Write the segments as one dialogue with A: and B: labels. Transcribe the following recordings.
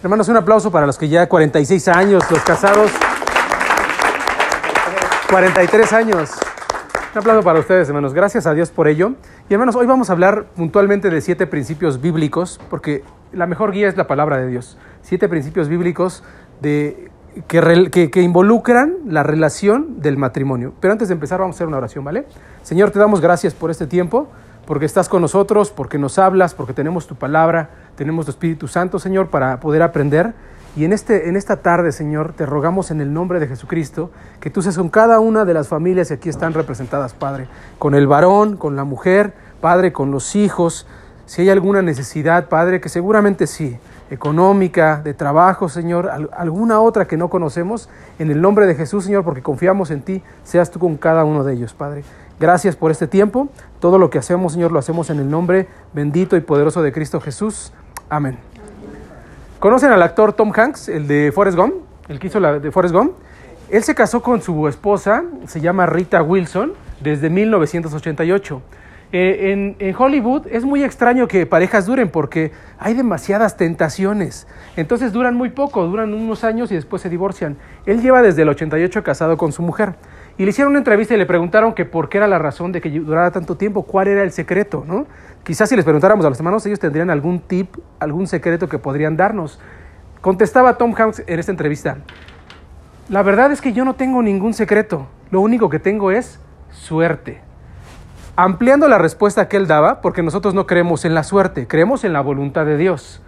A: Hermanos, un aplauso para los que ya 46 años, los casados. 43 años. Un aplauso para ustedes, hermanos. Gracias a Dios por ello. Y hermanos, hoy vamos a hablar puntualmente de siete principios bíblicos, porque la mejor guía es la palabra de Dios. Siete principios bíblicos de, que, que, que involucran la relación del matrimonio. Pero antes de empezar, vamos a hacer una oración, ¿vale? Señor, te damos gracias por este tiempo porque estás con nosotros, porque nos hablas, porque tenemos tu palabra, tenemos tu Espíritu Santo, Señor, para poder aprender. Y en, este, en esta tarde, Señor, te rogamos en el nombre de Jesucristo que tú seas con cada una de las familias que aquí están representadas, Padre, con el varón, con la mujer, Padre, con los hijos. Si hay alguna necesidad, Padre, que seguramente sí, económica, de trabajo, Señor, alguna otra que no conocemos, en el nombre de Jesús, Señor, porque confiamos en ti, seas tú con cada uno de ellos, Padre. Gracias por este tiempo. Todo lo que hacemos, Señor, lo hacemos en el nombre bendito y poderoso de Cristo Jesús. Amén. ¿Conocen al actor Tom Hanks, el de Forrest Gump? El que hizo la de Forrest Gump. Él se casó con su esposa, se llama Rita Wilson, desde 1988. Eh, en, en, Hollywood es muy extraño que parejas duren porque hay demasiadas tentaciones. Entonces duran muy poco, duran unos años y después se divorcian. Él lleva desde el 88 casado con su mujer. Y le hicieron una entrevista y le preguntaron que por qué era la razón de que durara tanto tiempo, cuál era el secreto, ¿no? Quizás si les preguntáramos a los hermanos, ellos tendrían algún tip, algún secreto que podrían darnos. Contestaba Tom Hanks en esta entrevista, la verdad es que yo no tengo ningún secreto, lo único que tengo es suerte. Ampliando la respuesta que él daba, porque nosotros no creemos en la suerte, creemos en la voluntad de Dios.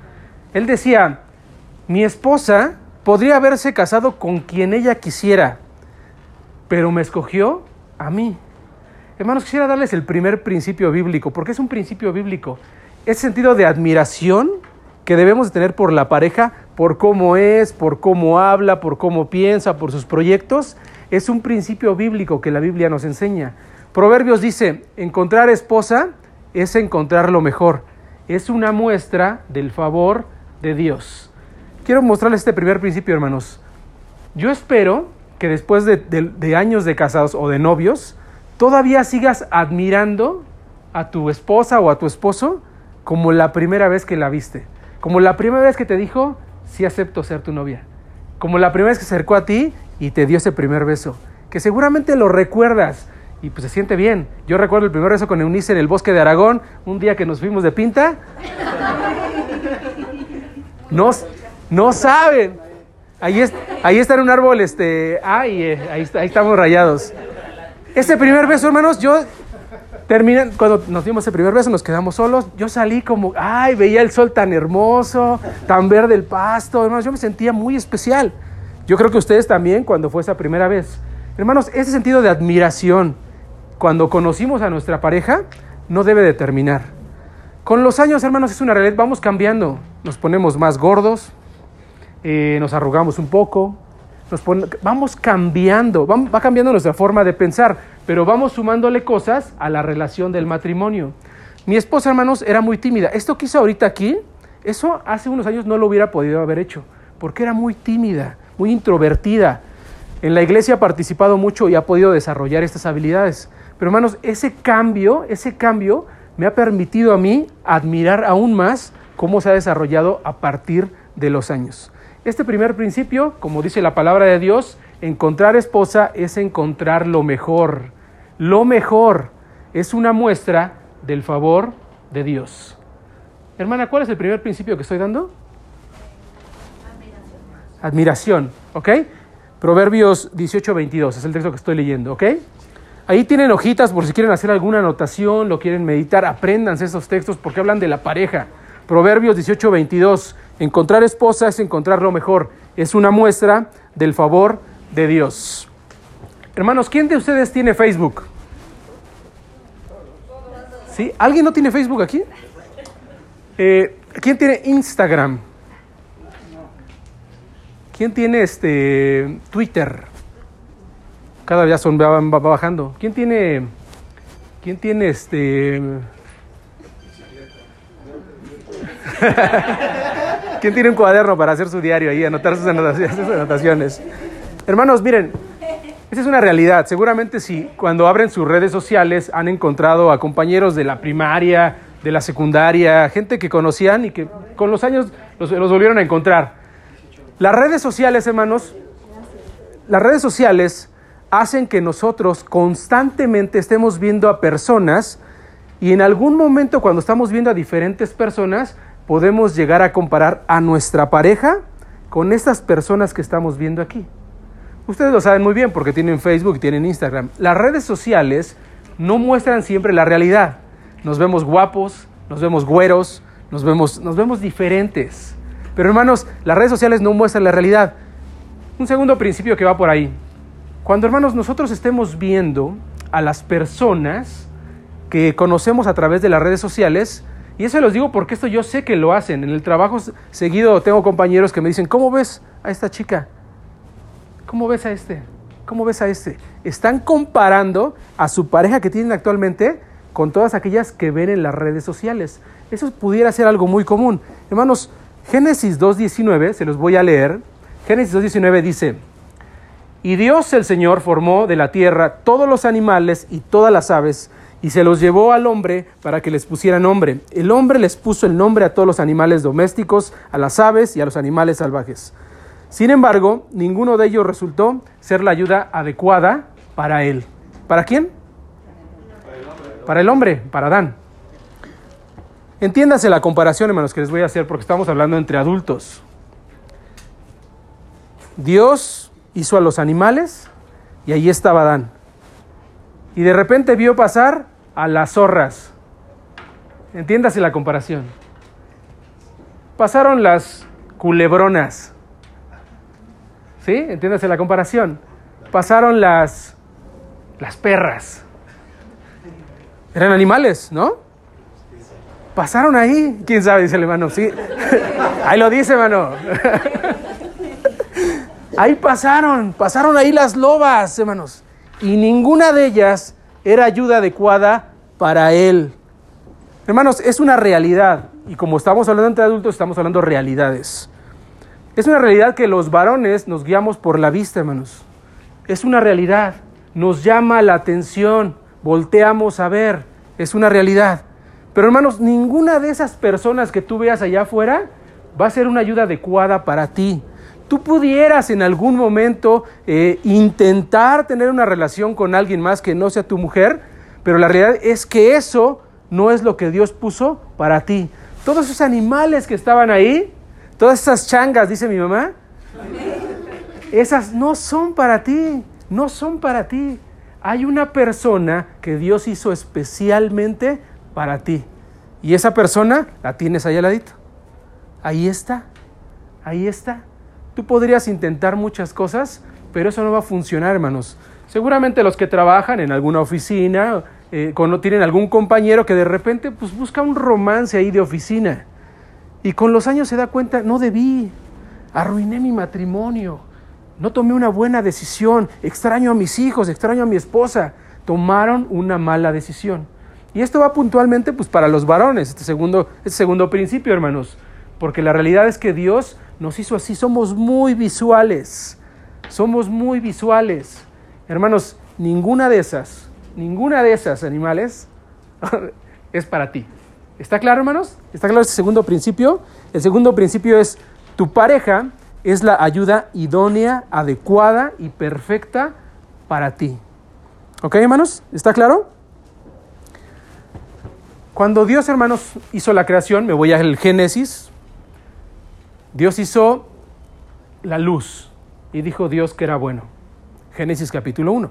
A: Él decía, mi esposa podría haberse casado con quien ella quisiera, pero me escogió a mí. Hermanos, quisiera darles el primer principio bíblico, porque es un principio bíblico. Ese sentido de admiración que debemos de tener por la pareja, por cómo es, por cómo habla, por cómo piensa, por sus proyectos, es un principio bíblico que la Biblia nos enseña. Proverbios dice, encontrar esposa es encontrar lo mejor. Es una muestra del favor de Dios. Quiero mostrarles este primer principio, hermanos. Yo espero que después de, años de casados o de novios, todavía sigas admirando a tu esposa o a tu esposo como la primera vez que la viste, como la primera vez que te dijo, sí acepto ser tu novia, como la primera vez que se acercó a ti y te dio ese primer beso, que seguramente lo recuerdas y pues se siente bien. Yo recuerdo el primer beso con Eunice en el bosque de Aragón, un día que nos fuimos de pinta. No, no saben. Ahí, es, ahí está en un árbol, este, ay, eh, ahí, ahí estamos rayados. Ese primer beso, hermanos, yo terminé, cuando nos dimos ese primer beso, nos quedamos solos. Yo salí como, ay, veía el sol tan hermoso, tan verde el pasto, hermanos, yo me sentía muy especial. Yo creo que ustedes también, cuando fue esa primera vez. Hermanos, ese sentido de admiración, cuando conocimos a nuestra pareja, no debe de terminar. Con los años, hermanos, es una realidad, vamos cambiando, nos ponemos más gordos, eh, nos arrugamos un poco, nos vamos cambiando, va, cambiando nuestra forma de pensar, pero vamos sumándole cosas a la relación del matrimonio. Mi esposa, hermanos, era muy tímida. Esto que hizo ahorita aquí, eso hace unos años no lo hubiera podido haber hecho, porque era muy tímida, muy introvertida. En la iglesia ha participado mucho y ha podido desarrollar estas habilidades. Pero hermanos, ese cambio, ese cambio me ha permitido a mí admirar aún más cómo se ha desarrollado a partir de los años. Este primer principio, como dice la palabra de Dios, encontrar esposa es encontrar lo mejor. Lo mejor es una muestra del favor de Dios. Hermana, ¿cuál es el primer principio que estoy dando? Admiración. Admiración, ¿ok? Proverbios 18, 22 es el texto que estoy leyendo, ¿ok? Ahí tienen hojitas por si quieren hacer alguna anotación, lo quieren meditar, apréndanse esos textos porque hablan de la pareja. Proverbios 18, 22. Encontrar esposa es encontrar lo mejor. Es una muestra del favor de Dios. Hermanos, ¿quién de ustedes tiene Facebook? ¿Sí? ¿Alguien no tiene Facebook aquí? Eh, ¿Quién tiene Instagram? ¿Quién tiene este Twitter? Cada día son va bajando. ¿Quién tiene quién tiene este ¿Quién tiene un cuaderno para hacer su diario ahí, anotar sus anotaciones? Hermanos, miren, esa es una realidad. Seguramente si cuando abren sus redes sociales han encontrado a compañeros de la primaria, de la secundaria, gente que conocían y que con los años los, volvieron a encontrar. Las redes sociales, hermanos, las redes sociales hacen que nosotros constantemente estemos viendo a personas y en algún momento cuando estamos viendo a diferentes personas podemos llegar a comparar a nuestra pareja con estas personas que estamos viendo aquí. Ustedes lo saben muy bien porque tienen Facebook tienen Instagram. Las redes sociales no muestran siempre la realidad. Nos vemos guapos, nos vemos güeros, nos vemos, nos vemos diferentes. Pero hermanos, las redes sociales no muestran la realidad. Un segundo principio que va por ahí. Cuando hermanos nosotros estemos viendo a las personas que conocemos a través de las redes sociales, y eso los digo porque esto yo sé que lo hacen. En el trabajo seguido tengo compañeros que me dicen, ¿cómo ves a esta chica? ¿Cómo ves a este? ¿Cómo ves a este? Están comparando a su pareja que tienen actualmente con todas aquellas que ven en las redes sociales. Eso pudiera ser algo muy común. Hermanos, Génesis 2.19, se los voy a leer. Génesis 2.19 dice, y Dios el Señor formó de la tierra todos los animales y todas las aves, y se los llevó al hombre para que les pusiera nombre. El hombre les puso el nombre a todos los animales domésticos, a las aves y a los animales salvajes. Sin embargo, ninguno de ellos resultó ser la ayuda adecuada para él. ¿Para quién? Para el hombre, para Adán. Entiéndase la comparación, hermanos, que les voy a hacer porque estamos hablando entre adultos. Dios hizo a los animales y ahí estaba Adán. Y de repente vio pasar a las zorras. Entiéndase la comparación. Pasaron las culebronas. ¿Sí? Entiéndase la comparación. Pasaron las las perras. Eran animales, ¿no? Pasaron ahí. ¿Quién sabe? Dice el hermano. Ahí lo dice, hermano. Ahí pasaron. Pasaron ahí las lobas, hermanos. Y ninguna de ellas era ayuda adecuada para él. Hermanos, es una realidad. Y como estamos hablando entre adultos, estamos hablando realidades. Es una realidad que los varones nos guiamos por la vista, hermanos. Es una realidad. Nos llama la atención. Volteamos a ver. Es una realidad. Pero hermanos, ninguna de esas personas que tú veas allá afuera va a ser una ayuda adecuada para ti. Tú pudieras en algún momento eh, intentar tener una relación con alguien más que no sea tu mujer, pero la realidad es que eso no es lo que Dios puso para ti. Todos esos animales que estaban ahí, todas esas changas, dice mi mamá, esas no son para ti, no son para ti. Hay una persona que Dios hizo especialmente para ti. Y esa persona la tienes ahí al ladito. Ahí está. Ahí está. Tú podrías intentar muchas cosas, pero eso no va a funcionar, hermanos. Seguramente los que trabajan en alguna oficina, eh, cuando tienen algún compañero que de repente pues, busca un romance ahí de oficina. Y con los años se da cuenta, no debí, arruiné mi matrimonio, no tomé una buena decisión, extraño a mis hijos, extraño a mi esposa, tomaron una mala decisión. Y esto va puntualmente pues, para los varones, este segundo, este segundo principio, hermanos, porque la realidad es que Dios nos hizo así, somos muy visuales, somos muy visuales. Hermanos, ninguna de esas, ninguna de esas animales es para ti. ¿Está claro, hermanos? ¿Está claro este segundo principio? El segundo principio es, tu pareja es la ayuda idónea, adecuada y perfecta para ti. ¿Ok, hermanos? ¿Está claro? Cuando Dios, hermanos, hizo la creación, me voy al Génesis, Dios hizo la luz y dijo Dios que era bueno. Génesis capítulo 1.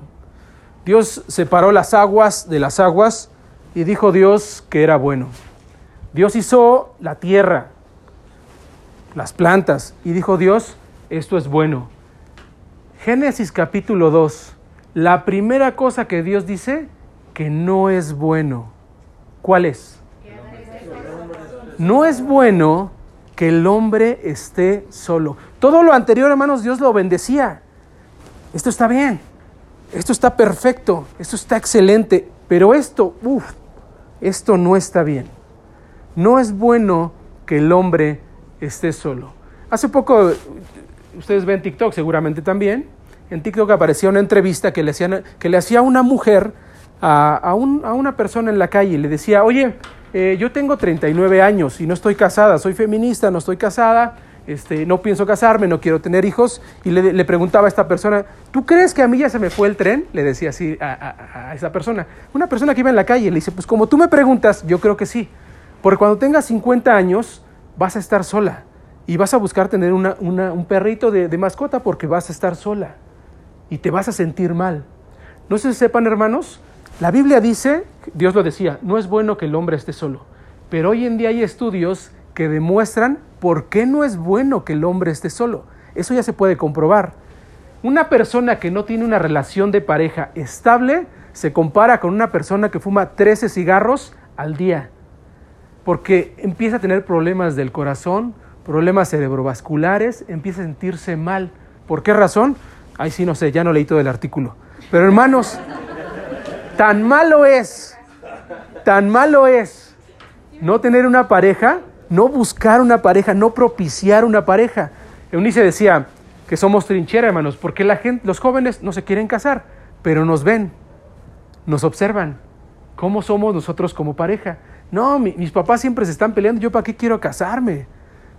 A: Dios separó las aguas de las aguas y dijo Dios que era bueno. Dios hizo la tierra, las plantas y dijo Dios, esto es bueno. Génesis capítulo 2. La primera cosa que Dios dice, que no es bueno. ¿Cuál es? No es bueno que el hombre esté solo. Todo lo anterior, hermanos, Dios lo bendecía. Esto está bien, esto está perfecto, esto está excelente, pero esto, uff, esto no está bien. No es bueno que el hombre esté solo. Hace poco, ustedes ven TikTok seguramente también, en TikTok aparecía una entrevista que le, que le hacía una mujer a, una persona en la calle y le decía, oye, eh, yo tengo 39 años y no estoy casada, soy feminista, no estoy casada, este, no pienso casarme, no quiero tener hijos, y le, preguntaba a esta persona, ¿tú crees que a mí ya se me fue el tren? Le decía así a, a, a, esa persona. Una persona que iba en la calle, le dice, pues como tú me preguntas, yo creo que sí, porque cuando tengas 50 años vas a estar sola y vas a buscar tener una, una, un perrito de, de mascota porque vas a estar sola y te vas a sentir mal. No si sepan, hermanos, la Biblia dice, Dios lo decía, no es bueno que el hombre esté solo, pero hoy en día hay estudios que demuestran por qué no es bueno que el hombre esté solo. Eso ya se puede comprobar. Una persona que no tiene una relación de pareja estable se compara con una persona que fuma 13 cigarros al día, porque empieza a tener problemas del corazón, problemas cerebrovasculares, empieza a sentirse mal. ¿Por qué razón? Ay, sí, no sé, ya no leí todo el artículo. Pero hermanos, tan malo es, tan malo es no tener una pareja, no buscar una pareja, no propiciar una pareja. Eunice decía que somos trinchera, hermanos, porque la gente, los jóvenes no se quieren casar, pero nos ven, nos observan. ¿Cómo somos nosotros como pareja? No, mi, mis papás siempre se están peleando, yo para qué quiero casarme.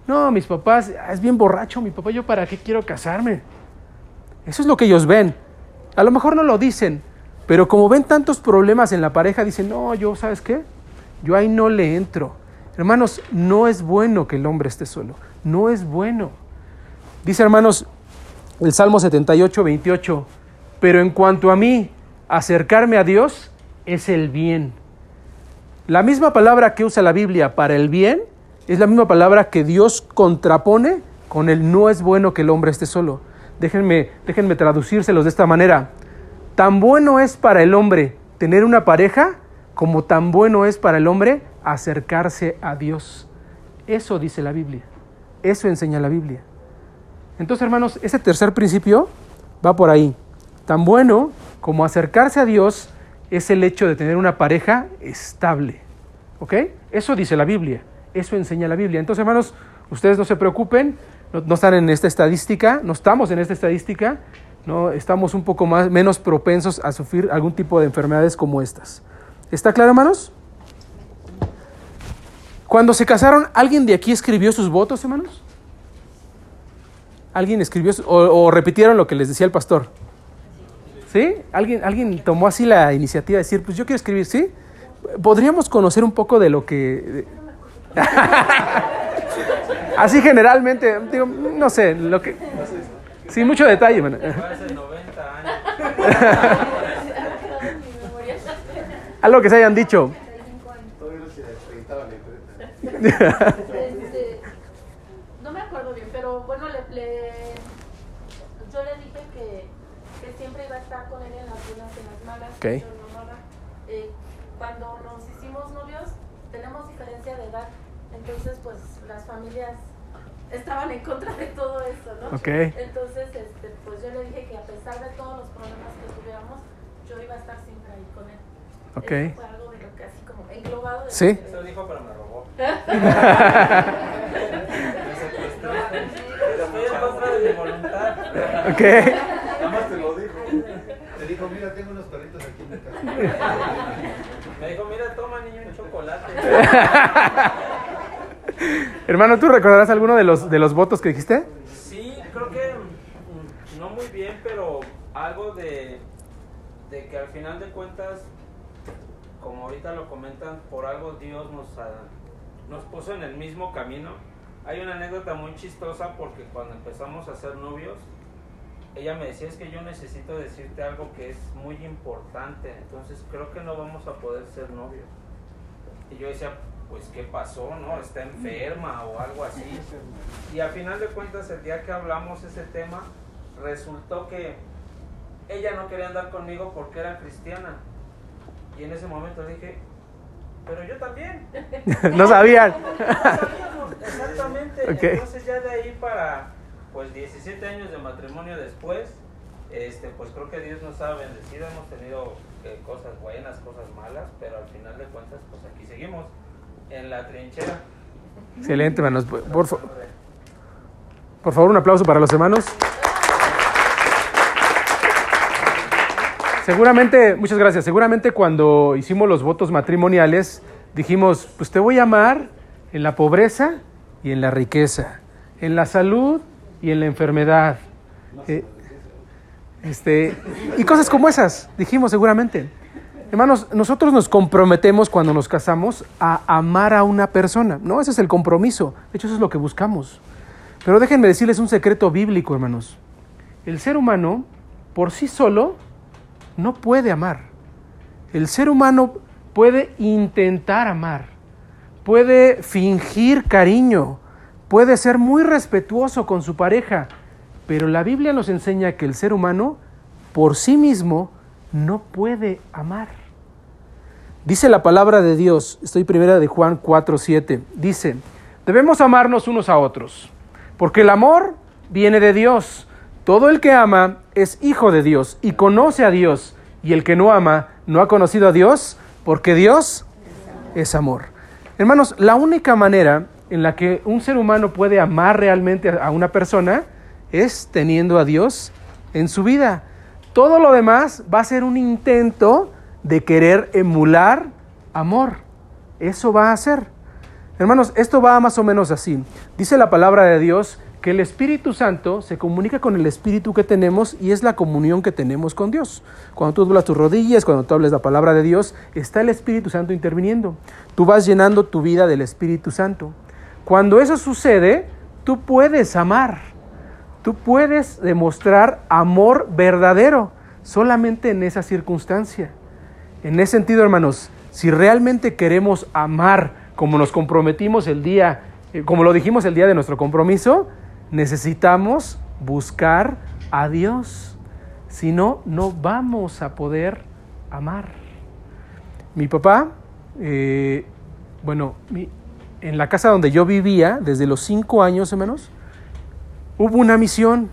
A: No, mis papás, es bien borracho mi papá, yo para qué quiero casarme. Eso es lo que ellos ven. A lo mejor no lo dicen, pero como ven tantos problemas en la pareja, dicen, no, yo, ¿sabes qué? Yo ahí no le entro. Hermanos, no es bueno que el hombre esté solo. No es bueno. Dice, hermanos, el Salmo 78, 28, pero en cuanto a mí, acercarme a Dios es el bien. La misma palabra que usa la Biblia para el bien es la misma palabra que Dios contrapone con el no es bueno que el hombre esté solo. Déjenme, déjenme traducírselos de esta manera. Tan bueno es para el hombre tener una pareja como tan bueno es para el hombre acercarse a Dios. Eso dice la Biblia. Eso enseña la Biblia. Entonces, hermanos, ese tercer principio va por ahí. Tan bueno como acercarse a Dios es el hecho de tener una pareja estable. ¿Ok? Eso dice la Biblia. Eso enseña la Biblia. Entonces, hermanos, ustedes no se preocupen, no, están en esta estadística, no estamos en esta estadística, no estamos un poco más menos propensos a sufrir algún tipo de enfermedades como estas. ¿Está claro, hermanos? Cuando se casaron, ¿alguien de aquí escribió sus votos, hermanos? ¿Alguien escribió o, o, repitieron lo que les decía el pastor? ¿Sí? ¿Alguien, ¿Alguien tomó así la iniciativa de decir, pues yo quiero escribir, ¿sí? ¿Podríamos conocer un poco de lo que... así generalmente, digo, no sé, lo que... Sin mucho detalle, hermano. Algo que se hayan dicho.
B: Este, no me acuerdo bien, pero bueno, le, le, yo le dije que, que, siempre iba a estar con él en las buenas y en las malas.
A: Okay.
B: Eh, cuando nos hicimos novios, tenemos diferencia de edad, entonces pues las familias estaban en contra de todo eso, ¿no?
A: Okay.
B: Entonces, este, pues yo le dije que a pesar de todos los problemas que tuviéramos, yo iba a estar siempre ahí con él.
A: Ok.
B: Eso fue algo de lo que así como englobado. De
A: Sí.
C: Eso dijo, pero me robó. Estoy en contra de mi voluntad.
A: Ok.
D: Nada más te lo dijo. Te dijo, mira, tengo unos perritos aquí en mi casa.
C: Me dijo, mira, toma niño un chocolate.
A: Hermano, ¿tú recordarás alguno de los, de los votos que dijiste?
C: Sí, creo que mm, no muy bien, pero algo de, de que al final de cuentas, como ahorita lo comentan, por algo Dios nos, ah, nos puso en el mismo camino. Hay una anécdota muy chistosa porque cuando empezamos a ser novios, ella me decía es que yo necesito decirte algo que es muy importante, entonces creo que no vamos a poder ser novios. Y yo decía, pues qué pasó, ¿no? Está enferma o algo así. Y al final de cuentas, el día que hablamos ese tema, resultó que ella no quería andar conmigo porque era cristiana. Y en ese momento dije, pero yo también.
A: no sabían.
C: Sabíamos, exactamente. Entonces ya de ahí para, pues 17 años de matrimonio después, este, pues creo que Dios nos ha bendecido, hemos tenido eh, cosas buenas, cosas malas, pero al final de cuentas, pues aquí seguimos, en la trinchera.
A: Excelente, hermanos. Por, por fa- por favor, un aplauso para los hermanos. Seguramente, muchas gracias. Seguramente cuando hicimos los votos matrimoniales, dijimos, pues te voy a amar en la pobreza y en la riqueza, en la salud y en la enfermedad. Eh, este, y cosas como esas, dijimos seguramente. Hermanos, nosotros nos comprometemos cuando nos casamos a amar a una persona, ¿no? Ese es el compromiso. De hecho, eso es lo que buscamos. Pero déjenme decirles un secreto bíblico, hermanos. El ser humano, por sí solo, no puede amar. El ser humano puede intentar amar, puede fingir cariño, puede ser muy respetuoso con su pareja, pero la Biblia nos enseña que el ser humano por sí mismo no puede amar. Dice la palabra de Dios, estoy primera de Juan 4, 7, dice, debemos amarnos unos a otros, porque el amor viene de Dios. Todo el que ama es hijo de Dios y conoce a Dios, y el que no ama no ha conocido a Dios, porque Dios es amor. Hermanos, la única manera en la que un ser humano puede amar realmente a una persona es teniendo a Dios en su vida. Todo lo demás va a ser un intento de querer emular amor. Eso va a ser. Hermanos, esto va más o menos así. Dice la palabra de Dios que el Espíritu Santo se comunica con el Espíritu que tenemos y es la comunión que tenemos con Dios. Cuando tú doblas tus rodillas, cuando tú hables la palabra de Dios, está el Espíritu Santo interviniendo. Tú vas llenando tu vida del Espíritu Santo. Cuando eso sucede, tú puedes amar. Tú puedes demostrar amor verdadero solamente en esa circunstancia. En ese sentido, hermanos, si realmente queremos amar como nos comprometimos el día, eh, como lo dijimos el día de nuestro compromiso, necesitamos buscar a Dios. Si no, no vamos a poder amar. Mi papá, eh, bueno, en la casa donde yo vivía, desde los cinco años o menos, hubo una misión.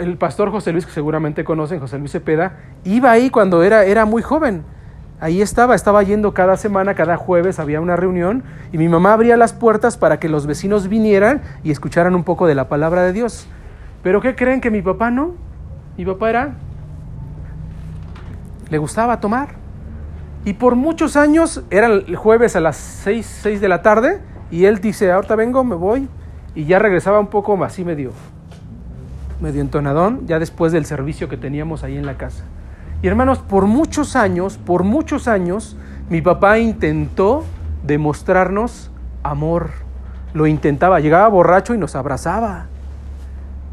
A: El pastor José Luis, que seguramente conocen, José Luis Cepeda, iba ahí cuando era, era muy joven. Ahí estaba, estaba yendo cada semana, cada jueves había una reunión y mi mamá abría las puertas para que los vecinos vinieran y escucharan un poco de la palabra de Dios. Pero ¿qué creen que mi papá no? Mi papá era... Le gustaba tomar. Y por muchos años, era el jueves a las 6, 6 de la tarde, y él dice, ahorita vengo, me voy, y ya regresaba un poco así medio, medio entonadón, ya después del servicio que teníamos ahí en la casa. Y hermanos, por muchos años, por muchos años, mi papá intentó demostrarnos amor. Lo intentaba, llegaba borracho y nos abrazaba.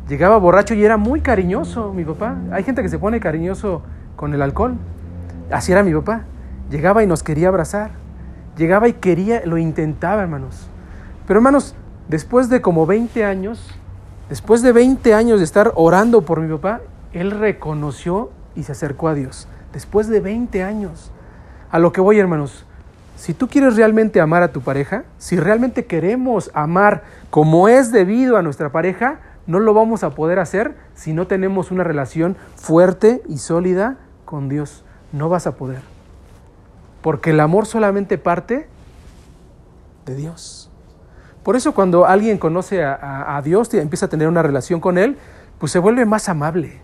A: Llegaba borracho y era muy cariñoso mi papá. Hay gente que se pone cariñoso con el alcohol. Así era mi papá. Llegaba y nos quería abrazar. Llegaba y quería, lo intentaba, hermanos. Pero hermanos, después de como 20 años, después de 20 años de estar orando por mi papá, él reconoció y se acercó a Dios. Después de 20 años. A lo que voy, hermanos, si tú quieres realmente amar a tu pareja, si realmente queremos amar como es debido a nuestra pareja, no lo vamos a poder hacer si no tenemos una relación fuerte y sólida con Dios. No vas a poder. Porque el amor solamente parte de Dios. Por eso cuando alguien conoce a, a Dios y empieza a tener una relación con Él, pues se vuelve más amable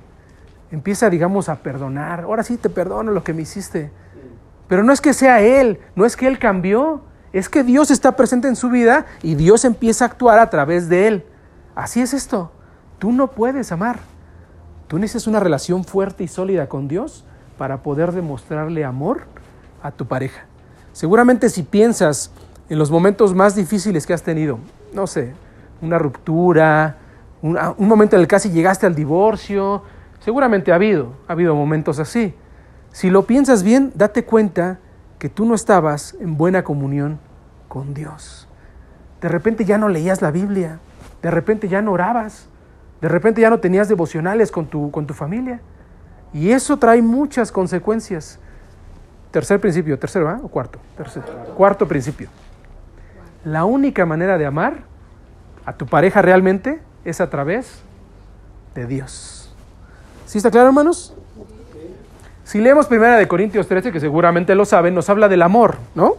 A: empieza, digamos, a perdonar. Ahora sí te perdono lo que me hiciste. Pero no es que sea Él, no es que Él cambió, es que Dios está presente en su vida y Dios empieza a actuar a través de Él. Así es esto. Tú no puedes amar. Tú necesitas una relación fuerte y sólida con Dios para poder demostrarle amor a tu pareja. Seguramente si piensas en los momentos más difíciles que has tenido, no sé, una ruptura, un, un momento en el que casi llegaste al divorcio, Seguramente ha habido, ha habido momentos así. Si lo piensas bien, date cuenta que tú no estabas en buena comunión con Dios. De repente ya no leías la Biblia, de repente ya no orabas, de repente ya no tenías devocionales con tu, con tu familia. Y eso trae muchas consecuencias. Tercer principio, tercero, ¿ah? ¿O cuarto? Cuarto principio. La única manera de amar a tu pareja realmente es a través de Dios. ¿Sí está claro, hermanos? Si leemos primera de Corintios 13, que seguramente lo saben, nos habla del amor, ¿no?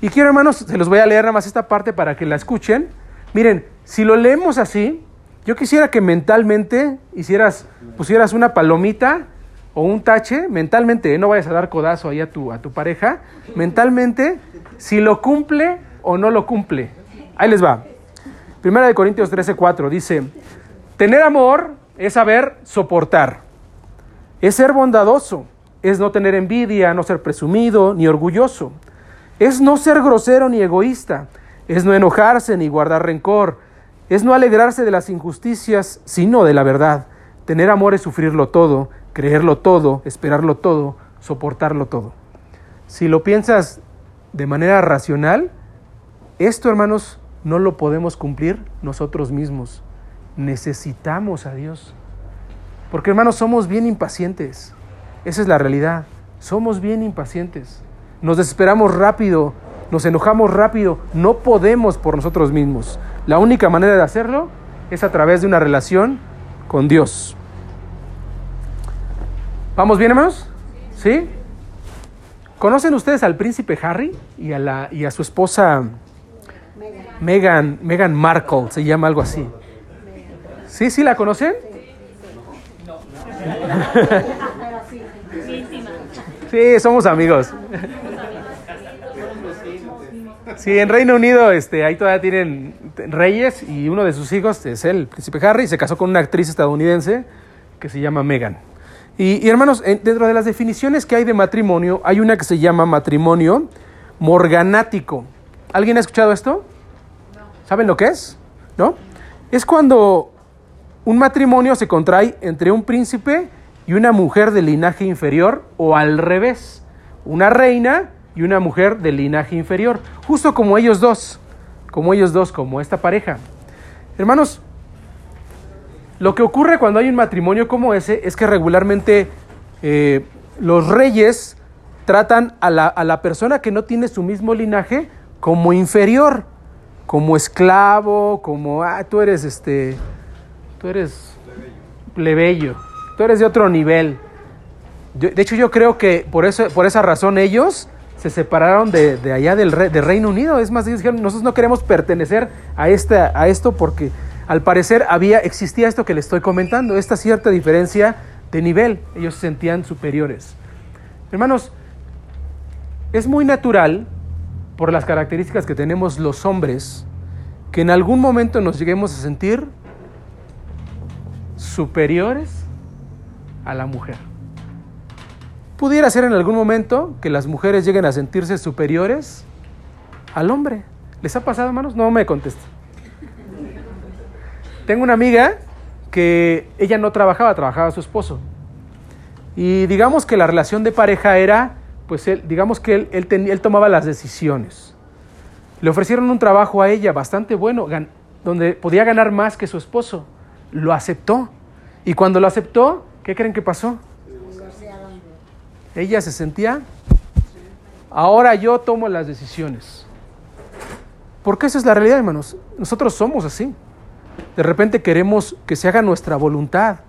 A: Y quiero, hermanos, se los voy a leer nada más esta parte para que la escuchen. Miren, si lo leemos así, yo quisiera que mentalmente hicieras, pusieras una palomita o un tache, mentalmente, ¿eh? no vayas a dar codazo ahí a tu, a tu pareja, mentalmente, si lo cumple o no lo cumple. Ahí les va. Primera de Corintios 13, 4 dice, tener amor es saber soportar, es ser bondadoso, es no tener envidia, no ser presumido ni orgulloso, es no ser grosero ni egoísta, es no enojarse ni guardar rencor, es no alegrarse de las injusticias, sino de la verdad. Tener amor es sufrirlo todo, creerlo todo, esperarlo todo, soportarlo todo. Si lo piensas de manera racional, esto, hermanos, no lo podemos cumplir nosotros mismos. Necesitamos a Dios. Porque, hermanos, somos bien impacientes. Esa es la realidad. Somos bien impacientes. Nos desesperamos rápido, nos enojamos rápido. No podemos por nosotros mismos. La única manera de hacerlo es a través de una relación con Dios. ¿Vamos bien, hermanos? ¿Sí? ¿Conocen ustedes al príncipe Harry y a, la, y a su esposa Meghan, Meghan Markle? Se llama algo así. ¿Sí, sí la conocen? Sí, somos amigos. Sí, en Reino Unido este, ahí todavía tienen reyes y uno de sus hijos es el príncipe Harry. Se casó con una actriz estadounidense que se llama Meghan. Y, y, hermanos, dentro de las definiciones que hay de matrimonio, hay una que se llama matrimonio morganático. ¿Alguien ha escuchado esto? ¿Saben lo que es? ¿No? Es cuando un matrimonio se contrae entre un príncipe y una mujer de linaje inferior o al revés, una reina y una mujer de linaje inferior, justo como ellos dos, como ellos dos, como esta pareja. Hermanos, lo que ocurre cuando hay un matrimonio como ese es que regularmente eh, los reyes tratan a la, a la persona que no tiene su mismo linaje como inferior, como esclavo, como, ah, tú eres este, tú eres plebeyo, tú eres de otro nivel. De hecho, yo creo que por, eso, por esa razón ellos se separaron de, de allá del re- de Reino Unido. Es más, ellos dijeron, nosotros no queremos pertenecer a, esta, a esto porque al parecer había, existía esto que les estoy comentando, esta cierta diferencia de nivel. Ellos se sentían superiores. Hermanos, es muy natural, por las características que tenemos los hombres, que en algún momento nos lleguemos a sentir superiores a la mujer. Pudiera ser en algún momento que las mujeres lleguen a sentirse superiores al hombre. ¿Les ha pasado, hermanos? No me contesten. Tengo una amiga que ella no trabajaba, trabajaba su esposo. Y digamos que la relación de pareja era, pues él, digamos que él, él, él tomaba las decisiones. Le ofrecieron un trabajo a ella bastante bueno, donde podía ganar más que su esposo. Lo aceptó. Y cuando lo aceptó, ¿qué creen que pasó? Ella se sentía, ahora yo tomo las decisiones. Porque esa es la realidad, hermanos. Nosotros somos así. De repente queremos que se haga nuestra voluntad.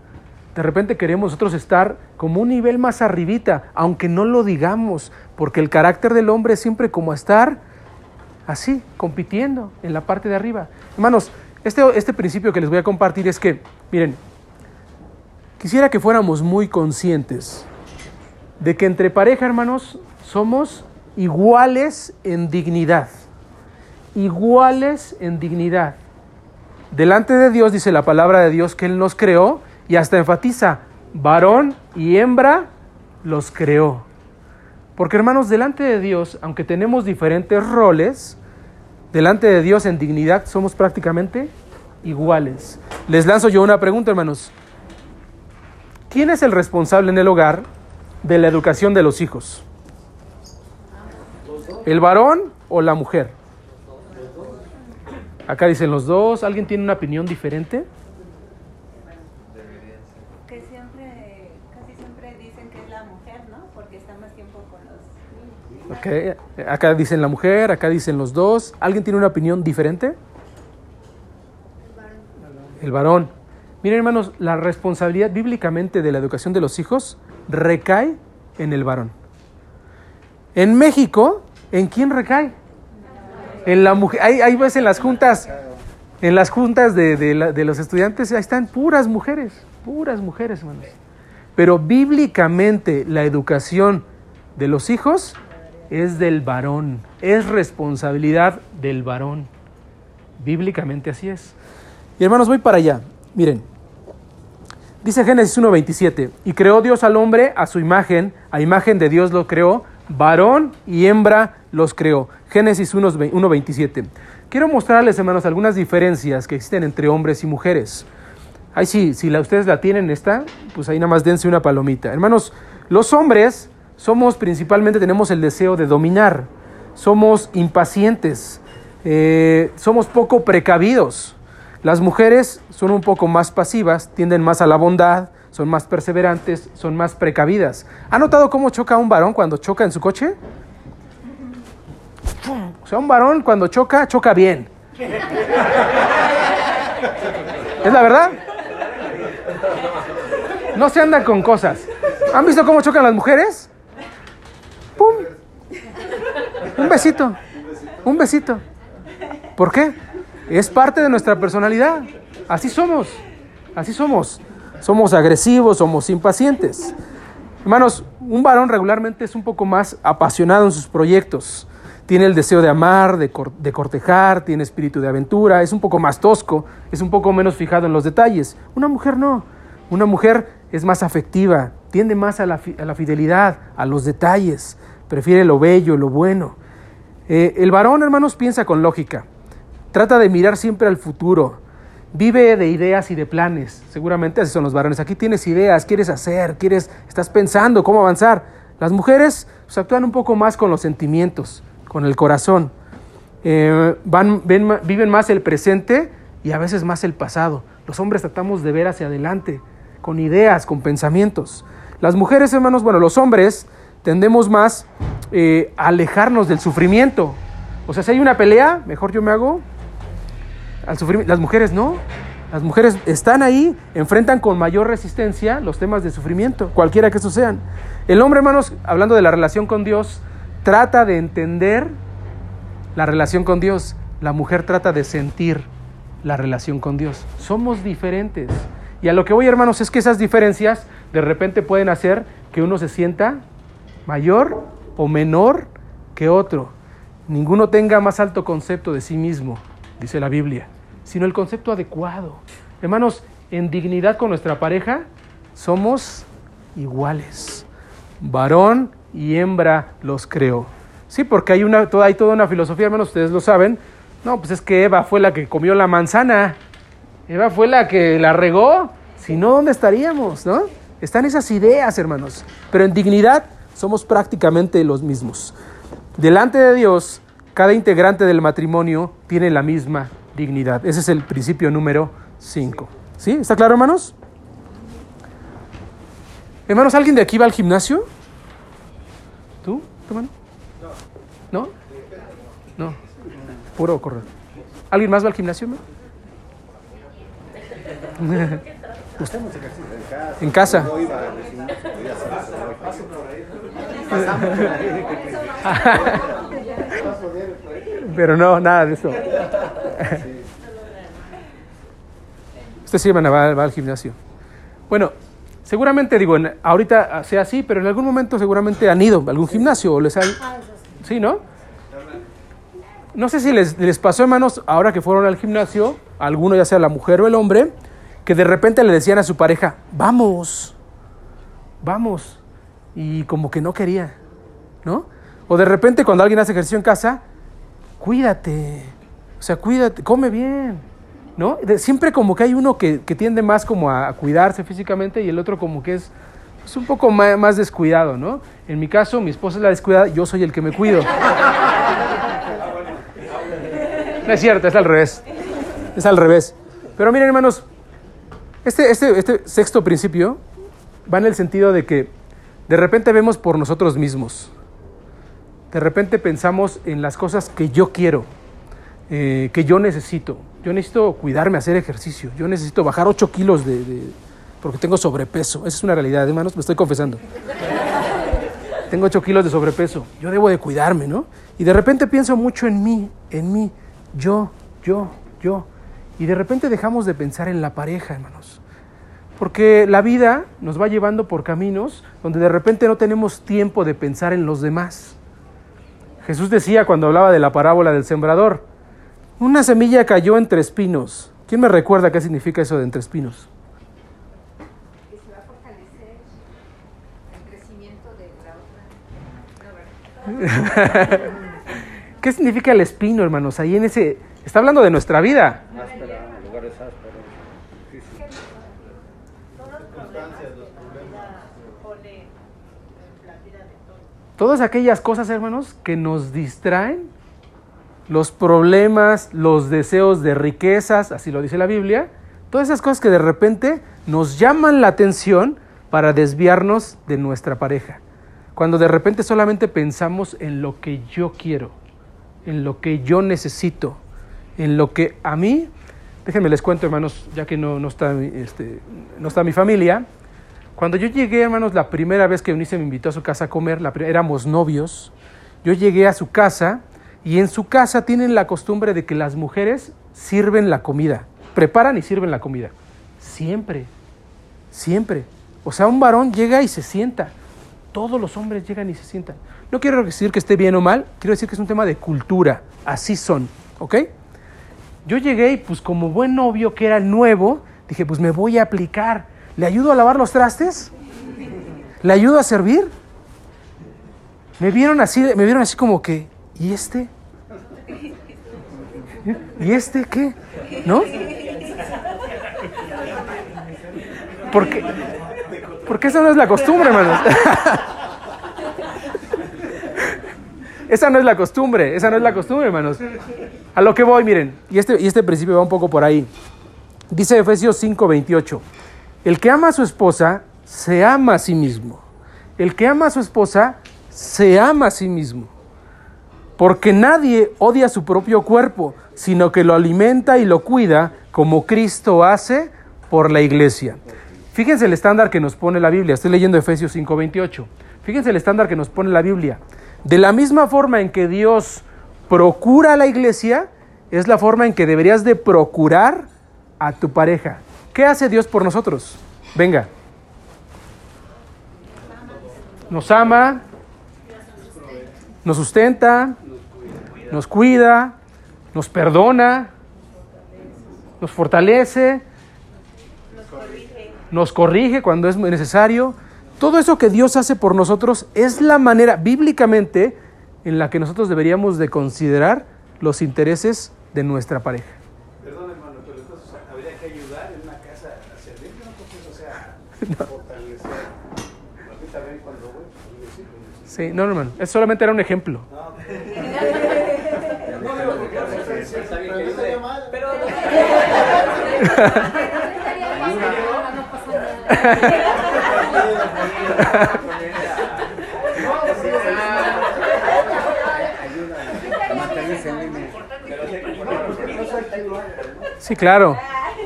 A: De repente queremos nosotros estar como un nivel más arribita, aunque no lo digamos, porque el carácter del hombre es siempre como estar así, compitiendo en la parte de arriba. Hermanos, este, este principio que les voy a compartir es que, miren, quisiera que fuéramos muy conscientes de que entre pareja, hermanos, somos iguales en dignidad. Iguales en dignidad. Delante de Dios dice la palabra de Dios que Él nos creó y hasta enfatiza, varón y hembra los creó. Porque hermanos, delante de Dios, aunque tenemos diferentes roles, delante de Dios en dignidad somos prácticamente iguales. Les lanzo yo una pregunta, hermanos. ¿Quién es el responsable en el hogar de la educación de los hijos? ¿El varón o la mujer? Acá dicen los dos. ¿Alguien tiene una opinión diferente?
E: Que siempre, casi siempre dicen que es la mujer, ¿no? Porque está más tiempo con
A: Acá dicen la mujer, acá dicen los dos. ¿Alguien tiene una opinión diferente? El varón. Miren, hermanos, la responsabilidad bíblicamente de la educación de los hijos recae en el varón. En México, ¿en quién recae? En la mujer. Ahí, ahí ves en las juntas, en las juntas de, de los estudiantes, ahí están puras mujeres, puras mujeres, hermanos. Pero bíblicamente la educación de los hijos es del varón, es responsabilidad del varón. Bíblicamente así es. Y hermanos, voy para allá. Miren, dice Génesis 1.27, y creó Dios al hombre a su imagen, a imagen de Dios lo creó, varón y hembra los creó. Génesis 1.27. Quiero mostrarles, hermanos, algunas diferencias que existen entre hombres y mujeres. Ahí sí, si ustedes la tienen esta, pues ahí nada más dense una palomita. Hermanos, los hombres somos principalmente, tenemos el deseo de dominar, somos impacientes, eh, somos poco precavidos. Las mujeres son un poco más pasivas, tienden más a la bondad, son más perseverantes, son más precavidas. ¿Ha notado cómo choca un varón cuando choca en su coche? O sea, un varón cuando choca, choca bien. ¿Es la verdad? No se anda con cosas. ¿Han visto cómo chocan las mujeres? ¡Pum! Un besito. Un besito. ¿Por qué? Es parte de nuestra personalidad. Así somos. Así somos. Somos agresivos, somos impacientes. Hermanos, un varón regularmente es un poco más apasionado en sus proyectos. Tiene el deseo de amar, de, cortejar, tiene espíritu de aventura, es un poco más tosco, es un poco menos fijado en los detalles. Una mujer no. Una mujer es más afectiva, tiende más a la fidelidad, a los detalles, prefiere lo bello, lo bueno. Eh, el varón, hermanos, piensa con lógica, trata de mirar siempre al futuro, vive de ideas y de planes. Seguramente así son los varones. Aquí tienes ideas, quieres hacer, quieres, estás pensando cómo avanzar. Las mujeres pues, actúan un poco más con los sentimientos, con el corazón. Eh, van, ven, viven más el presente y a veces más el pasado. Los hombres tratamos de ver hacia adelante, con ideas, con pensamientos. Las mujeres, hermanos, bueno, los hombres tendemos más eh, a alejarnos del sufrimiento. O sea, si hay una pelea, mejor yo me hago al sufrimiento. Las mujeres no. Las mujeres están ahí, enfrentan con mayor resistencia los temas de sufrimiento, cualquiera que esos sean. El hombre, hermanos, hablando de la relación con Dios, trata de entender la relación con Dios. La mujer trata de sentir la relación con Dios. Somos diferentes. Y a lo que voy, hermanos, es que esas diferencias de repente pueden hacer que uno se sienta mayor o menor que otro. Ninguno tenga más alto concepto de sí mismo, dice la Biblia, sino el concepto adecuado. Hermanos, en dignidad con nuestra pareja somos iguales. Varón y hembra los creó. Sí, porque hay, una, toda, hay toda una filosofía, hermanos, ustedes lo saben. No, pues es que Eva fue la que comió la manzana. Eva fue la que la regó. Si no, ¿dónde estaríamos? ¿No? Están esas ideas, hermanos. Pero en dignidad somos prácticamente los mismos. Delante de Dios, cada integrante del matrimonio tiene la misma dignidad. Ese es el principio número 5. ¿Sí? ¿Está claro, hermanos? Hermanos, ¿alguien de aquí va al gimnasio? ¿Tú, hermano? ¿No? No. Puro correr. ¿Alguien más va al gimnasio, hermano? En casa. Pero no, nada de eso. Usted sí va, va al gimnasio. Bueno, seguramente digo, ahorita sea así, pero en algún momento seguramente han ido a algún gimnasio o les han... Sí, ¿no? No sé si les, les pasó, hermanos, ahora que fueron al gimnasio, alguno, ya sea la mujer o el hombre, que de repente le decían a su pareja, vamos, vamos, y como que no quería, ¿no? O de repente cuando alguien hace ejercicio en casa, cuídate, o sea, cuídate, come bien, ¿no? Siempre como que hay uno que, que, tiende más como a cuidarse físicamente y el otro como que es pues, un poco más, más, descuidado, ¿no? En mi caso, mi esposa es la descuidada, yo soy el que me cuido. No es cierto, es al revés. Es al revés. Pero miren, hermanos, este, este, este sexto principio va en el sentido de que de repente vemos por nosotros mismos. De repente pensamos en las cosas que yo quiero, eh, que yo necesito. Yo necesito cuidarme, hacer ejercicio. Yo necesito bajar 8 kilos de, porque tengo sobrepeso. Esa es una realidad, hermanos, me estoy confesando. tengo 8 kilos de sobrepeso. Yo debo de cuidarme, ¿no? Y de repente pienso mucho en mí, en mí. Yo, yo, yo. Y de repente dejamos de pensar en la pareja, hermanos. Porque la vida nos va llevando por caminos donde de repente no tenemos tiempo de pensar en los demás. Jesús decía cuando hablaba de la parábola del sembrador, Una semilla cayó entre espinos. ¿Quién me recuerda qué significa eso de entre espinos?
E: Que se va a fortalecer el crecimiento de la otra. No, ¿verdad?
A: ¿Qué significa el espino, hermanos? Ahí en ese... Está hablando de nuestra vida.
D: Áspera, lugares ásperos. difícil. Circunstancias, los problemas.
A: Todas aquellas cosas, hermanos, que nos distraen, los problemas, los deseos de riquezas, así lo dice la Biblia, todas esas cosas que de repente nos llaman la atención para desviarnos de nuestra pareja. Cuando de repente solamente pensamos en lo que yo quiero, en lo que yo necesito, en lo que a mí, déjenme les cuento, hermanos, ya que no, no está, este, no está mi familia, cuando yo llegué, hermanos, la primera vez que Eunice me invitó a su casa a comer, la éramos novios, yo llegué a su casa y en su casa tienen la costumbre de que las mujeres sirven la comida, preparan y sirven la comida. Siempre, siempre. O sea, un varón llega y se sienta. Todos los hombres llegan y se sientan. No quiero decir que esté bien o mal, quiero decir que es un tema de cultura. Así son, ¿ok? Yo llegué y pues como buen novio que era el nuevo, dije, pues me voy a aplicar. ¿Le ayudo a lavar los trastes? ¿Le ayudo a servir? Me vieron así, me vieron así como que, ¿y este? ¿Y este qué? ¿No? Porque, porque esa no es la costumbre, hermanos. Esa no es la costumbre, esa no es la costumbre, hermanos. A lo que voy, miren, y este, y este principio va un poco por ahí. Dice Efesios 5:28, el que ama a su esposa, se ama a sí mismo. El que ama a su esposa, se ama a sí mismo. Porque nadie odia su propio cuerpo, sino que lo alimenta y lo cuida como Cristo hace por la iglesia. Fíjense el estándar que nos pone la Biblia. Estoy leyendo Efesios 5:28. Fíjense el estándar que nos pone la Biblia. De la misma forma en que Dios procura a la iglesia, es la forma en que deberías de procurar a tu pareja. ¿Qué hace Dios por nosotros? Venga. Nos ama, nos sustenta, nos cuida, nos perdona, nos fortalece, nos corrige cuando es necesario. Todo eso que Dios hace por nosotros es la manera bíblicamente en la que nosotros deberíamos de considerar los intereses de nuestra pareja.
D: Perdón, hermano, pero entonces habría que ayudar en una casa a servir. Yo no sea fortalecer. A mí también cuando voy, pues, me sirven.
A: Sí, no, no, hermano, eso solamente era un ejemplo.
D: No, porque pero.
A: Sí, claro.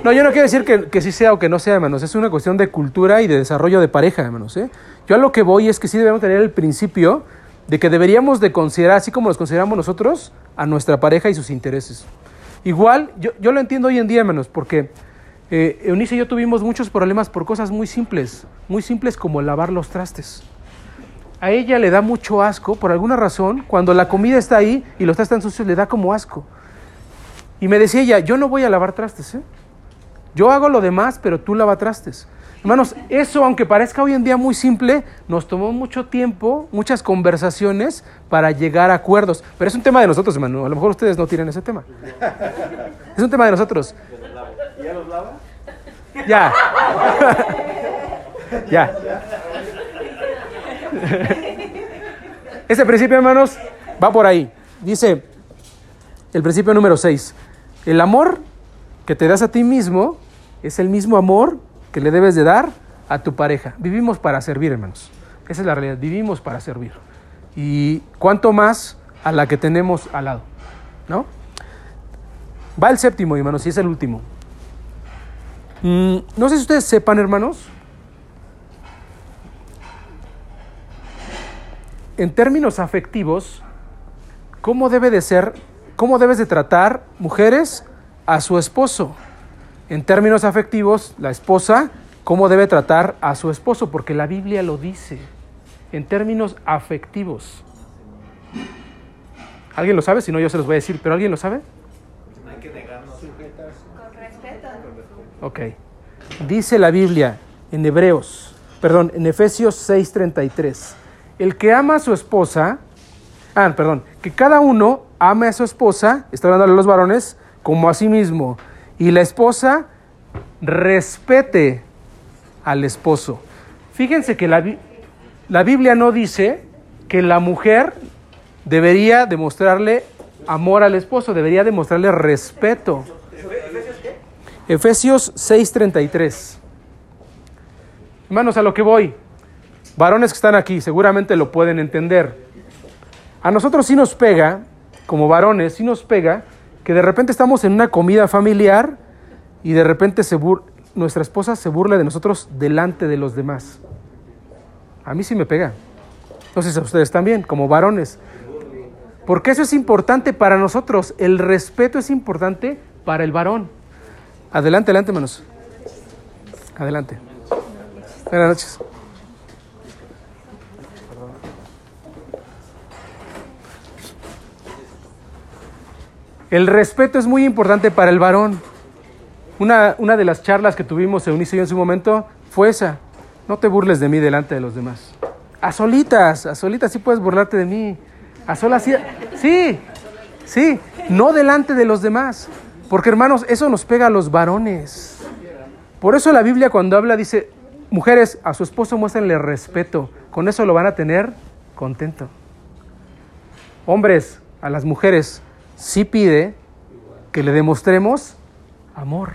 A: No, yo no quiero decir que, que sí sea o que no sea, hermanos. Es una cuestión de cultura y de desarrollo de pareja, hermanos. ¿eh? Yo a lo que voy es que sí debemos tener el principio de que deberíamos de considerar, así como los consideramos nosotros, a nuestra pareja y sus intereses. Igual, yo, yo lo entiendo hoy en día, hermanos, porque eh, Eunice y yo tuvimos muchos problemas por cosas muy simples, muy simples como lavar los trastes. A ella le da mucho asco, por alguna razón, cuando la comida está ahí y los trastes están sucios, le da como asco. Y me decía ella, yo no voy a lavar trastes, ¿eh? Yo hago lo demás, pero tú lava trastes. Hermanos, eso, aunque parezca hoy en día muy simple, nos tomó mucho tiempo, muchas conversaciones para llegar a acuerdos. Pero es un tema de nosotros, hermano. A lo mejor ustedes no tienen ese tema. Es un tema de nosotros.
D: ¿Y ya los lava?
A: Ya. ya. Este principio, hermanos, va por ahí. Dice el principio número 6. El amor que te das a ti mismo es el mismo amor que le debes de dar a tu pareja. Vivimos para servir, hermanos. Esa es la realidad. Vivimos para servir. Y cuánto más a la que tenemos al lado. ¿No? Va el séptimo, hermanos, y es el último. Mm, no sé si ustedes sepan, hermanos, en términos afectivos, cómo debe de ser, cómo debes de tratar mujeres a su esposo. En términos afectivos, la esposa, cómo debe tratar a su esposo, porque la Biblia lo dice. En términos afectivos. ¿Alguien lo sabe? Si no, yo se los voy a decir, pero ¿alguien lo sabe? Ok. Dice la Biblia en Hebreos, perdón, en Efesios 6:33, el que ama a su esposa, ah, perdón, que cada uno ame a su esposa, está hablando a los varones, como a sí mismo, y la esposa respete al esposo. Fíjense que la, la Biblia no dice que la mujer debería demostrarle amor al esposo, debería demostrarle respeto. Efesios 6:33. Hermanos, a lo que voy. Varones que están aquí seguramente lo pueden entender. A nosotros sí nos pega, como varones, sí nos pega que de repente estamos en una comida familiar y de repente se nuestra esposa se burla de nosotros delante de los demás. A mí sí me pega. No sé si a ustedes también, como varones. Porque eso es importante para nosotros. El respeto es importante para el varón. Adelante, adelante, hermanos. Adelante. Buenas noches. El respeto es muy importante para el varón. Una, una de las charlas que tuvimos Eunice y yo en su momento fue esa. No te burles de mí delante de los demás. A solitas, a solitas sí puedes burlarte de mí. A solas sí. Sí, sí, no delante de los demás. Porque hermanos, eso nos pega a los varones. Por eso la Biblia cuando habla dice, mujeres, a su esposo muéstrenle respeto. Con eso lo van a tener contento. Hombres, a las mujeres sí pide que le demostremos amor.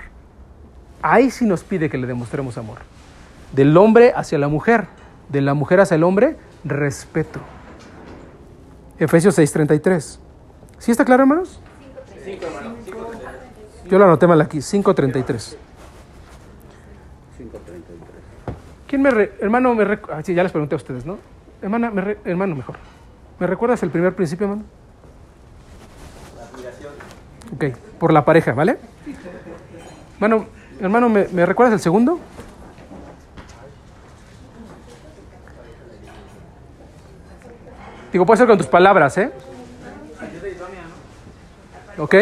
A: Ahí sí nos pide que le demostremos amor. Del hombre hacia la mujer, de la mujer hacia el hombre, respeto. Efesios 6:33. ¿Sí está claro, hermanos? Yo lo anoté mal aquí, 5:33. ¿Quién me re- hermano me rec- ah, sí, ya les pregunté a ustedes, ¿no? Hermana, me re- hermano mejor. ¿Me recuerdas el primer principio, hermano? Ok, por la pareja, ¿vale? Hermano, hermano, ¿me, me recuerdas el segundo? Digo, puede ser con tus palabras, ¿eh? Ok,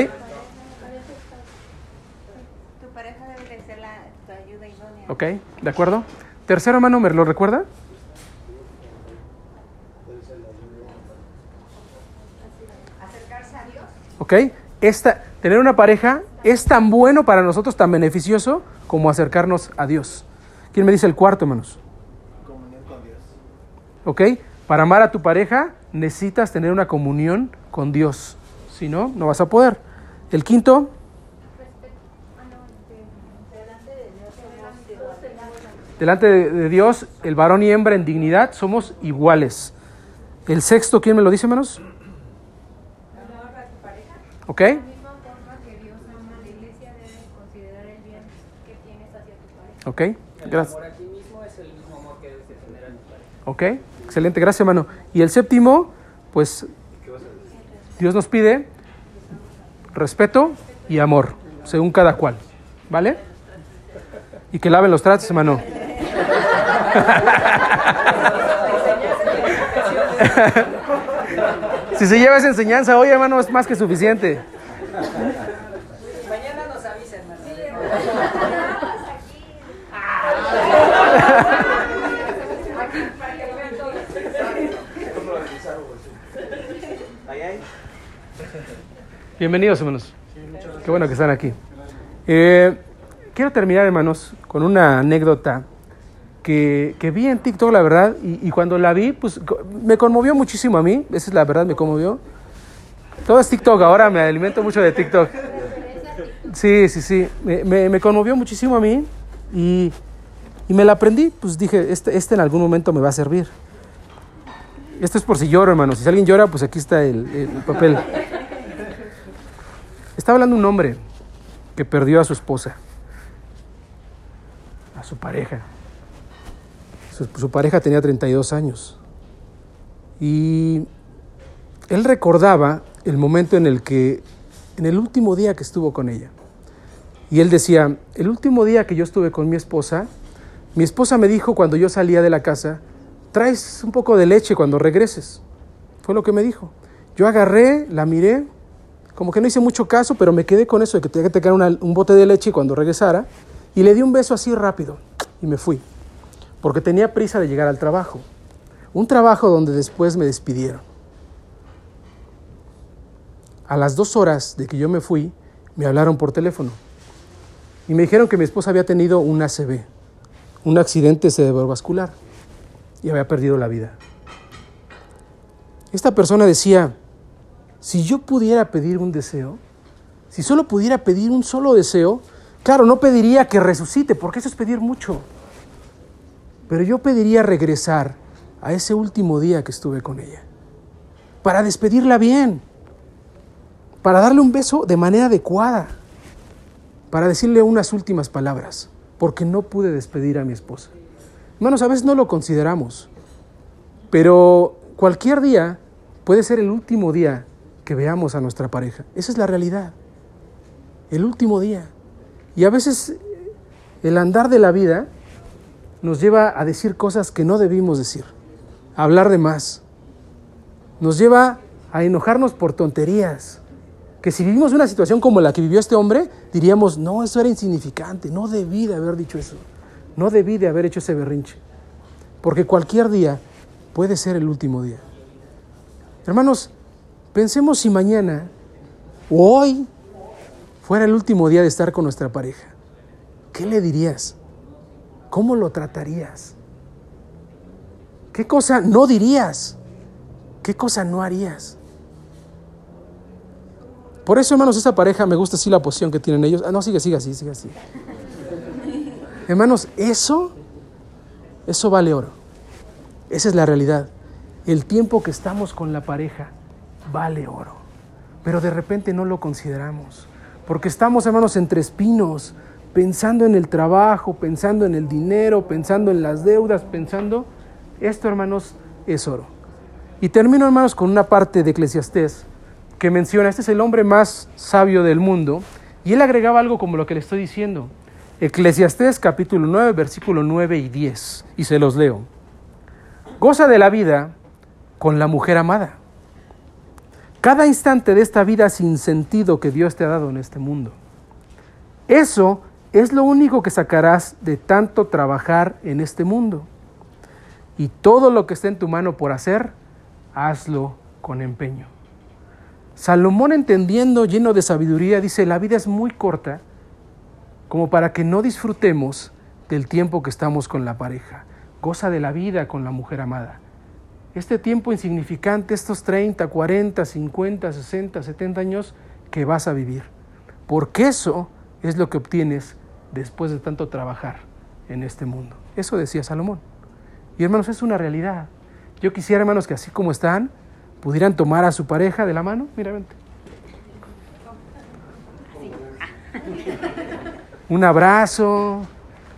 E: Tu pareja debe de ser la, tu ayuda idónea.
A: Ok, ¿de acuerdo? Tercero, hermano, ¿me lo recuerda?
E: Acercarse a Dios.
A: ¿Ok? Esta, tener una pareja es tan bueno para nosotros, tan beneficioso como acercarnos a Dios. ¿Quién me dice el cuarto, hermanos?
D: Comunión con Dios.
A: ¿Ok? Para amar a tu pareja necesitas tener una comunión con Dios. Si no, no vas a poder. El quinto, delante de, Dios, el varón y hembra en dignidad somos iguales. El sexto, ¿quién me lo dice, hermanos? ¿Ok? ¿Ok? Gracias. Ok, excelente, gracias hermano. Y el séptimo, pues Dios nos pide respeto y amor, según cada cual, ¿vale? Y que laven los trastes, hermano. Si se lleva esa enseñanza hoy, hermano, es más que suficiente.
F: Mañana nos avisa, hermano.
A: Bienvenidos, hermanos. Qué bueno que están aquí. Eh, quiero terminar, hermanos, con una anécdota que, vi en TikTok, la verdad, y, cuando la vi, pues me conmovió muchísimo a mí. Esa es la verdad, me conmovió. Todo es TikTok, ahora me alimento mucho de TikTok. Sí, sí, sí. Me, me- conmovió muchísimo a mí y, y me la aprendí. Pues dije, este, este en algún momento me va a servir. Esto es por si lloro, hermanos. Si alguien llora, pues aquí está el, el papel. Está hablando un hombre que perdió a su esposa, a su pareja. Su, pareja tenía 32 años. Y él recordaba el momento en el que, en el último día que estuvo con ella. Y él decía, el último día que yo estuve con mi esposa, mi esposa me dijo cuando yo salía de la casa, traes un poco de leche cuando regreses. Fue lo que me dijo. Yo agarré, la miré, como que no hice mucho caso, pero me quedé con eso de que tenía que tener un bote de leche cuando regresara. Y le di un beso así rápido y me fui, porque tenía prisa de llegar al trabajo. Un trabajo donde después me despidieron. A las dos horas de que yo me fui, me hablaron por teléfono y me dijeron que mi esposa había tenido un ACV, un accidente cerebrovascular, y había perdido la vida. Esta persona decía, si yo pudiera pedir un deseo, si solo pudiera pedir un solo deseo, claro, no pediría que resucite, porque eso es pedir mucho, pero yo pediría regresar a ese último día que estuve con ella, para despedirla bien, para darle un beso de manera adecuada, para decirle unas últimas palabras, porque no pude despedir a mi esposa. Hermanos, a veces no lo consideramos, pero cualquier día puede ser el último día que veamos a nuestra pareja. Esa es la realidad. El último día. Y a veces el andar de la vida nos lleva a decir cosas que no debimos decir, a hablar de más. Nos lleva a enojarnos por tonterías. Que si vivimos una situación como la que vivió este hombre, diríamos, no, eso era insignificante, no debí de haber dicho eso, no debí de haber hecho ese berrinche. Porque cualquier día puede ser el último día. Hermanos, pensemos si mañana o hoy fuera el último día de estar con nuestra pareja. ¿Qué le dirías? ¿Cómo lo tratarías? ¿Qué cosa no dirías? ¿Qué cosa no harías? Por eso, hermanos, esa pareja me gusta así la posición que tienen ellos. Ah, no, sigue, sigue así, sigue así. hermanos, eso, eso vale oro. Esa es la realidad. El tiempo que estamos con la pareja vale oro. Pero de repente no lo consideramos. Porque estamos, hermanos, entre espinos, pensando en el trabajo, pensando en el dinero, pensando en las deudas, pensando... Esto, hermanos, es oro. Y termino, hermanos, con una parte de Eclesiastés que menciona, este es el hombre más sabio del mundo, y él agregaba algo como lo que le estoy diciendo. Eclesiastés capítulo 9, versículo 9 y 10, y se los leo. Goza de la vida con la mujer amada. Cada instante de esta vida sin sentido que Dios te ha dado en este mundo. Eso es lo único que sacarás de tanto trabajar en este mundo. Y todo lo que esté en tu mano por hacer, hazlo con empeño. Salomón entendiendo, lleno de sabiduría, dice, la vida es muy corta como para que no disfrutemos del tiempo que estamos con la pareja. Goza de la vida con la mujer amada. Este tiempo insignificante, estos 30, 40, 50, 60, 70 años que vas a vivir. Porque eso es lo que obtienes después de tanto trabajar en este mundo. Eso decía Salomón. Y hermanos, es una realidad. Yo quisiera, hermanos, que así como están, pudieran tomar a su pareja de la mano. Mira, vente. Un abrazo.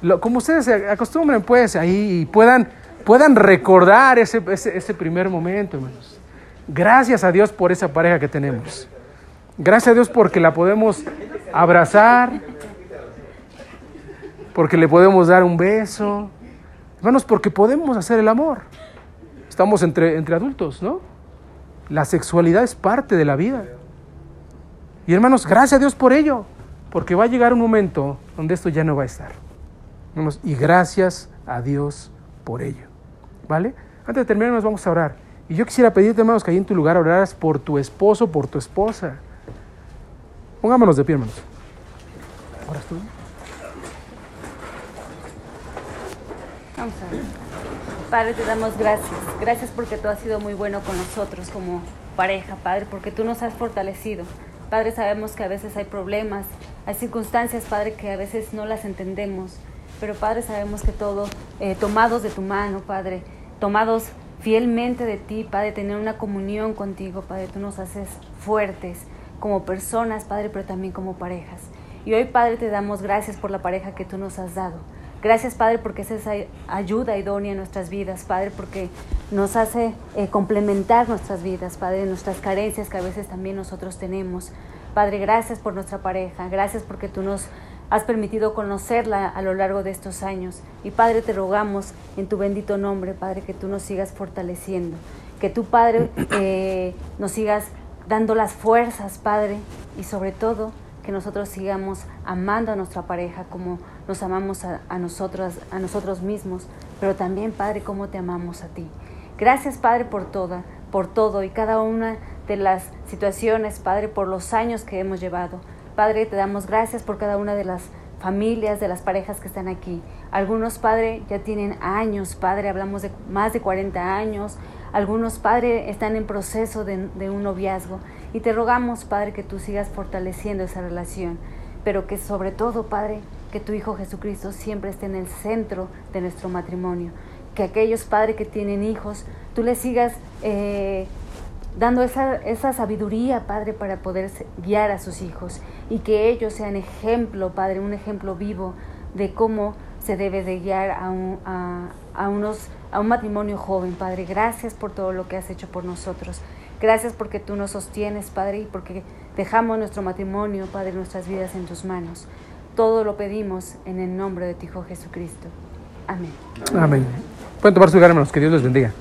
A: Lo, como ustedes se acostumbren, pues, ahí puedan, puedan recordar ese, ese, ese primer momento, hermanos. Gracias a Dios por esa pareja que tenemos. Gracias a Dios porque la podemos abrazar, porque le podemos dar un beso. Hermanos, porque podemos hacer el amor. Estamos entre, entre adultos, ¿no? La sexualidad es parte de la vida. Y hermanos, gracias a Dios por ello, porque va a llegar un momento donde esto ya no va a estar. Hermanos, y gracias a Dios por ello. ¿Vale? Antes de terminar, nos vamos a orar. Y yo quisiera pedirte, hermanos, que ahí en tu lugar oraras por tu esposo, por tu esposa. Pongámonos de pie, hermanos. ¿Oras tú?
E: Vamos a ver. Padre, te damos gracias. Gracias porque tú has sido muy bueno con nosotros como pareja, Padre, porque tú nos has fortalecido. Padre, sabemos que a veces hay problemas, hay circunstancias, Padre, que a veces no las entendemos, pero Padre, sabemos que todo, eh, tomados de tu mano, Padre, tomados fielmente de ti, Padre, tener una comunión contigo, Padre, tú nos haces fuertes como personas, Padre, pero también como parejas. Y hoy, Padre, te damos gracias por la pareja que tú nos has dado. Gracias, Padre, porque es esa ayuda idónea en nuestras vidas, Padre, porque nos hace eh, complementar nuestras vidas, Padre, nuestras carencias que a veces también nosotros tenemos. Padre, gracias por nuestra pareja, gracias porque tú nos has permitido conocerla a lo largo de estos años. Y Padre, te rogamos en tu bendito nombre, Padre, que tú nos sigas fortaleciendo, que tú, Padre, eh, nos sigas dando las fuerzas, Padre, y sobre todo que nosotros sigamos amando a nuestra pareja como nos amamos a, nosotros, a nosotros mismos, pero también, Padre, cómo te amamos a ti. Gracias, Padre, por toda, por todo y cada una de las situaciones, Padre, por los años que hemos llevado. Padre, te damos gracias por cada una de las familias, de las parejas que están aquí. Algunos, Padre, ya tienen años, Padre, hablamos de más de 40 años. Algunos, Padre, están en proceso de, de un noviazgo. Y te rogamos, Padre, que tú sigas fortaleciendo esa relación, pero que sobre todo, Padre, que tu Hijo Jesucristo siempre esté en el centro de nuestro matrimonio. Que aquellos, Padre, que tienen hijos, tú les sigas eh, dando esa, esa sabiduría, Padre, para poder guiar a sus hijos y que ellos sean ejemplo, Padre, un ejemplo vivo de cómo se debe de guiar a un, a, a unos, a un matrimonio joven, Padre. Gracias por todo lo que has hecho por nosotros. Gracias porque tú nos sostienes, Padre, y porque dejamos nuestro matrimonio, Padre, nuestras vidas en tus manos. Todo lo pedimos en el nombre de tu Hijo Jesucristo. Amén.
A: Amén. Pueden tomar su lugar, hermanos. Que Dios les bendiga.